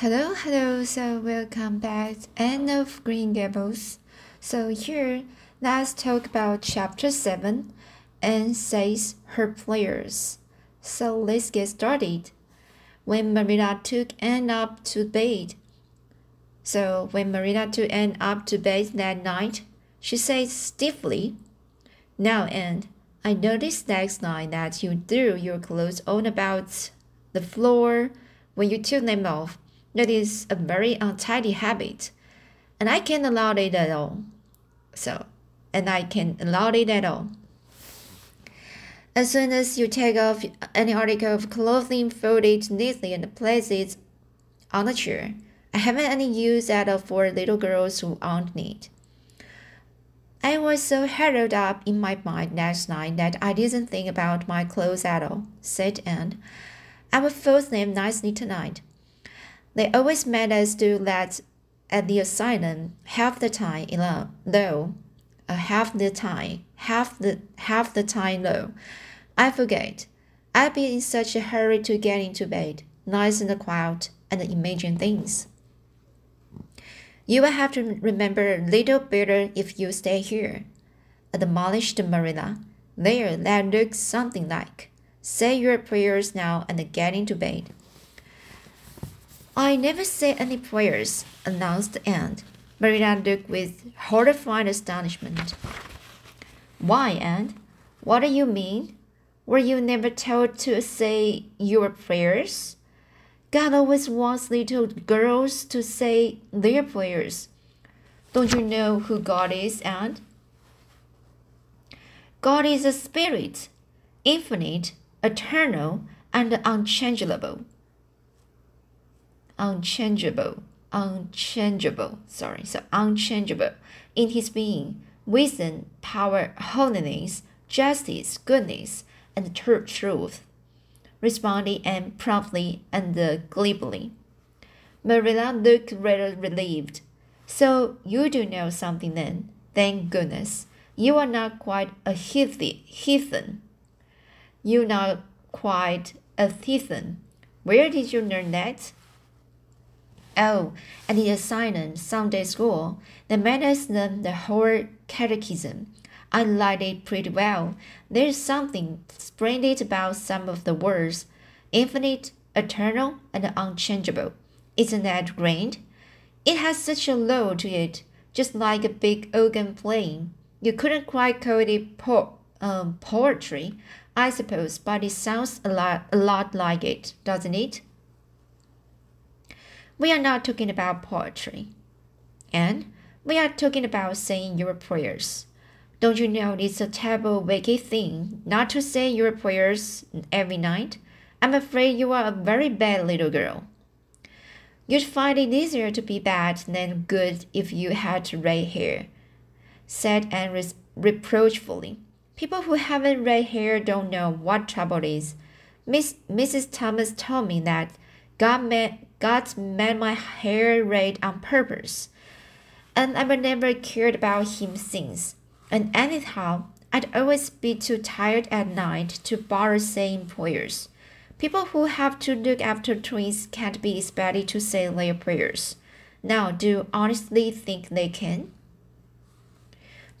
Hello, hello. So welcome back Anne of Green Gables. So here, let's talk about chapter 7 Anne says her prayers. So let's get started. When Marilla took Anne up to bed. So when Marilla took Anne up to bed that night, she said stiffly, Now Anne, I noticed last night that you threw your clothes on about the floor when you took them off. That is a very untidy habit, and I can't allow it at all. So, and I can't allow it at all. As soon as you take off any article of clothing, fold it neatly and place it on the chair. I haven't any use at all for little girls who aren't neat. I was so harrowed up in my mind last night that I didn't think about my clothes at all, said Anne. I will fold them nicely tonight. They always made us do that at the asylum half the time, though. Uh, half the time, half the half the time though. I forget. I'd be in such a hurry to get into bed, nice and quiet, and imagine things. You will have to remember a little better if you stay here. Admonished Marilla. There, that looks something like. Say your prayers now and get into bed. I never say any prayers, announced Anne. Marilla looked with horrified astonishment. Why, Anne? What do you mean? Were you never told to say your prayers? God always wants little girls to say their prayers. Don't you know who God is, Anne? God is a spirit, infinite, eternal, and unchangeable unchangeable, unchangeable, sorry, so unchangeable in his being, wisdom, power, holiness, justice, goodness, and true truth, responding and promptly and glibly. Marilla looked rather relieved. So you do know something then. Thank goodness. You are not quite a heathen. You're not quite a heathen. Where did you learn that? Oh, at the asylum Sunday school, they man asked them the whole catechism. I liked it pretty well. There's something splendid about some of the words infinite, eternal, and unchangeable. Isn't that grand? It has such a low to it, just like a big organ playing. You couldn't quite call it po- um, poetry, I suppose, but it sounds a lot, a lot like it, doesn't it? We are not talking about poetry. And we are talking about saying your prayers. Don't you know it's a terrible, wicked thing not to say your prayers every night? I'm afraid you are a very bad little girl. You'd find it easier to be bad than good if you had red hair, said Anne re- reproachfully. People who haven't red hair don't know what trouble is. Miss Mrs. Thomas told me that God made God made my hair red on purpose, and I've never cared about him since. And anyhow, I'd always be too tired at night to bother saying prayers. People who have to look after twins can't be expected to say their prayers. Now, do you honestly think they can?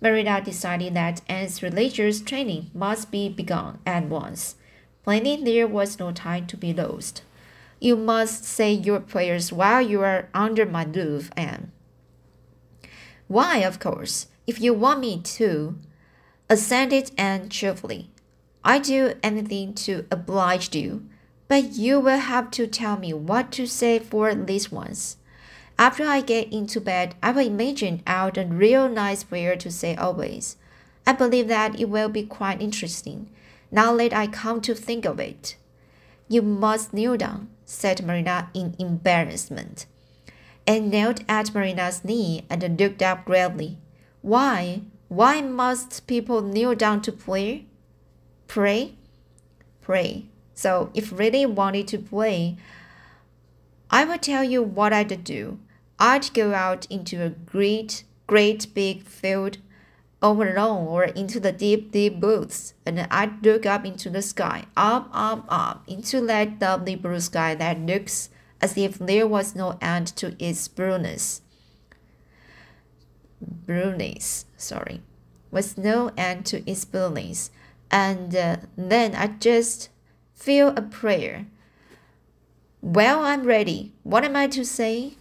Marilla decided that Anne's religious training must be begun at once. Plainly, there was no time to be lost. You must say your prayers while you are under my roof, Anne. Why, of course, if you want me to, assented Anne cheerfully. I do anything to oblige you, but you will have to tell me what to say for this once. After I get into bed, I will imagine out a real nice prayer to say always. I believe that it will be quite interesting, now that I come to think of it. You must kneel down said Marina in embarrassment. Anne knelt at Marina's knee and looked up gravely. Why? Why must people kneel down to pray? Pray? Pray. So if really wanted to pray, I will tell you what I'd do. I'd go out into a great, great big field all alone or into the deep, deep woods, and I'd look up into the sky, up, up, up, into that lovely blue sky that looks as if there was no end to its blueness. Blueness, sorry, was no end to its blueness. And uh, then I just feel a prayer. Well, I'm ready. What am I to say?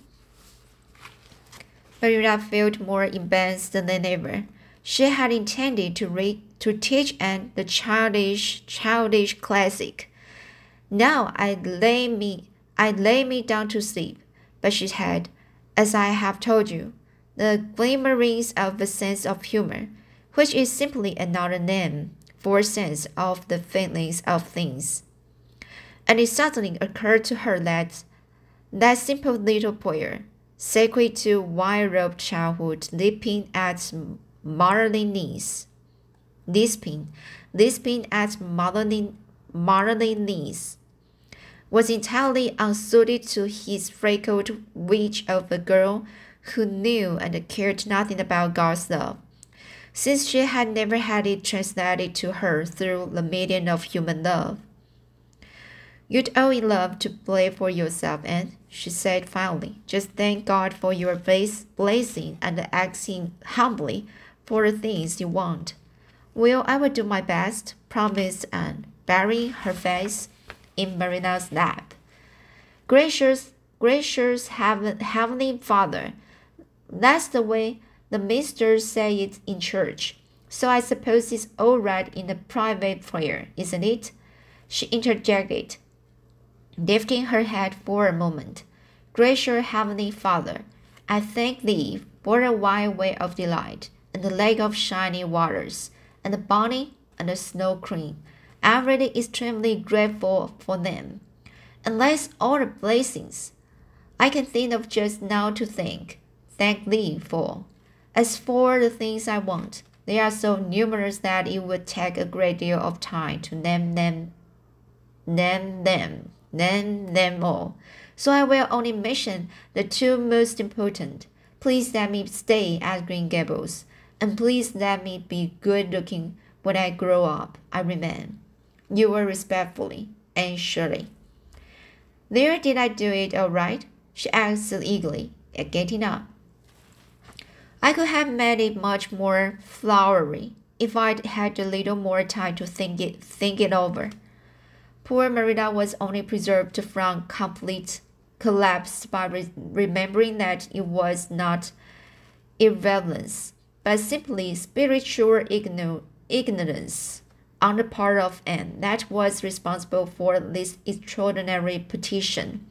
Marilla felt more embarrassed than ever. She had intended to read to teach and the childish childish classic. Now I'd lay me I'd lay me down to sleep, but she had, as I have told you, the glimmerings of a sense of humor, which is simply another name for a sense of the feelings of things. And it suddenly occurred to her that that simple little prayer, sacred to wide-robed childhood, leaping at motherly knees, lisping, lisping at motherly, motherly knees, was entirely unsuited to his freckled witch of a girl who knew and cared nothing about God's love, since she had never had it translated to her through the medium of human love. You'd owe in love to play for yourself, Anne, she said finally. Just thank God for your blessing and asking humbly for the things you want. Well, I will do my best, promised Anne, burying her face in Marina's lap. Gracious, gracious heaven, Heavenly Father, that's the way the ministers say it in church. So I suppose it's all right in a private prayer, isn't it? She interjected, lifting her head for a moment. Gracious Heavenly Father, I thank Thee for a White Way of Delight, and the lake of shining waters, and the Bonny and the snow queen. I'm really extremely grateful for them. And that's all the blessings I can think of just now to thank, thank Thee for. As for the things I want, they are so numerous that it would take a great deal of time to name them, name them, name them all. So I will only mention the two most important. Please let me stay at Green Gables, and please let me be good looking when I grow up. I remain. You were respectfully, Anne Shirley. There did I do it all right? she asked eagerly, getting up. I could have made it much more flowery if I'd had a little more time to think it think it over. Poor Marilla was only preserved from complete collapse by re remembering that it was not irrelevance, but simply spiritual ignorance on the part of Anne that was responsible for this extraordinary petition.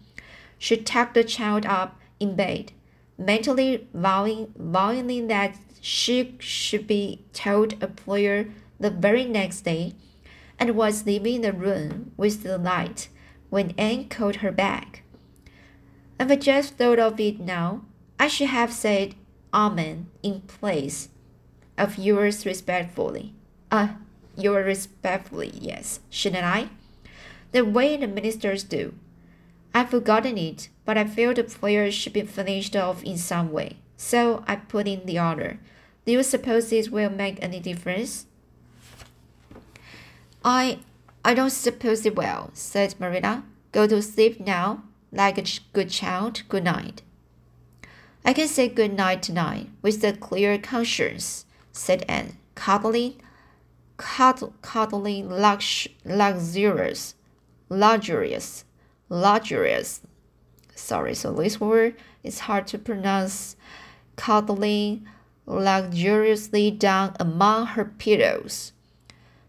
She tucked the child up in bed, mentally vowing, vowing that she should be told a prayer the very next day, and was leaving the room with the light when Anne called her back. I've just thought of it now, I should have said Amen in place of yours respectfully. Ah, uh, yours respectfully, yes, shouldn't I? The way the ministers do. I've forgotten it, but I feel the prayer should be finished off in some way, so I put in the order. Do you suppose this will make any difference? I I don't suppose it will, said Marina. Go to sleep now like a good child, good night. I can say good night tonight with a clear conscience, said Anne, cuddling, cuddling lux, luxurious, luxurious, luxurious. Sorry, so this word is hard to pronounce. Cuddling luxuriously down among her pillows.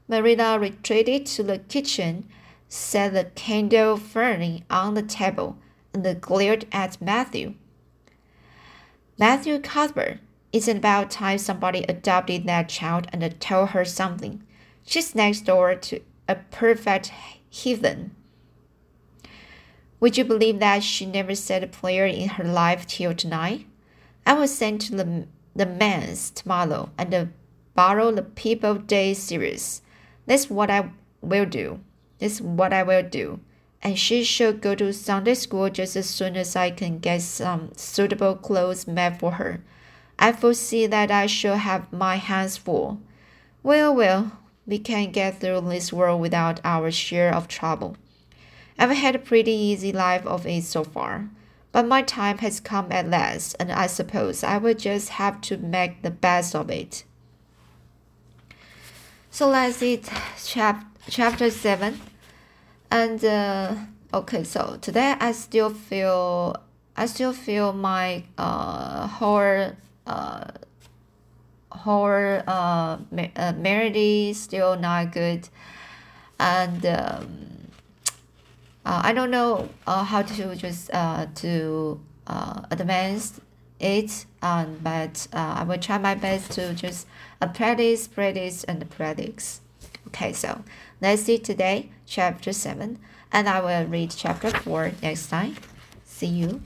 Marilla retreated to the kitchen set the candle firmly on the table, and glared at Matthew. Matthew Cuthbert, it's about time somebody adopted that child and told her something. She's next door to a perfect heathen. Would you believe that she never said a prayer in her life till tonight? I will send to the, the manse tomorrow and borrow the People Day series. That's what I will do is what I will do. And she should go to Sunday school just as soon as I can get some suitable clothes made for her. I foresee that I shall have my hands full. Well, well, we can get through this world without our share of trouble. I've had a pretty easy life of it so far. But my time has come at last, and I suppose I will just have to make the best of it. So let's see chap chapter 7. And uh, okay, so today I still feel I still feel my uh, whole uh, whole uh, uh, melody still not good, and um, uh, I don't know uh, how to just uh, to uh, advance it, um, but uh, I will try my best to just uh, practice, practice, and practice. Okay, so let's see today chapter 7, and I will read chapter 4 next time. See you.